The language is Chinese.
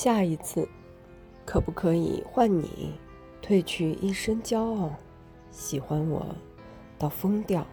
下一次可不可以换你褪去一身骄傲喜欢我到疯掉。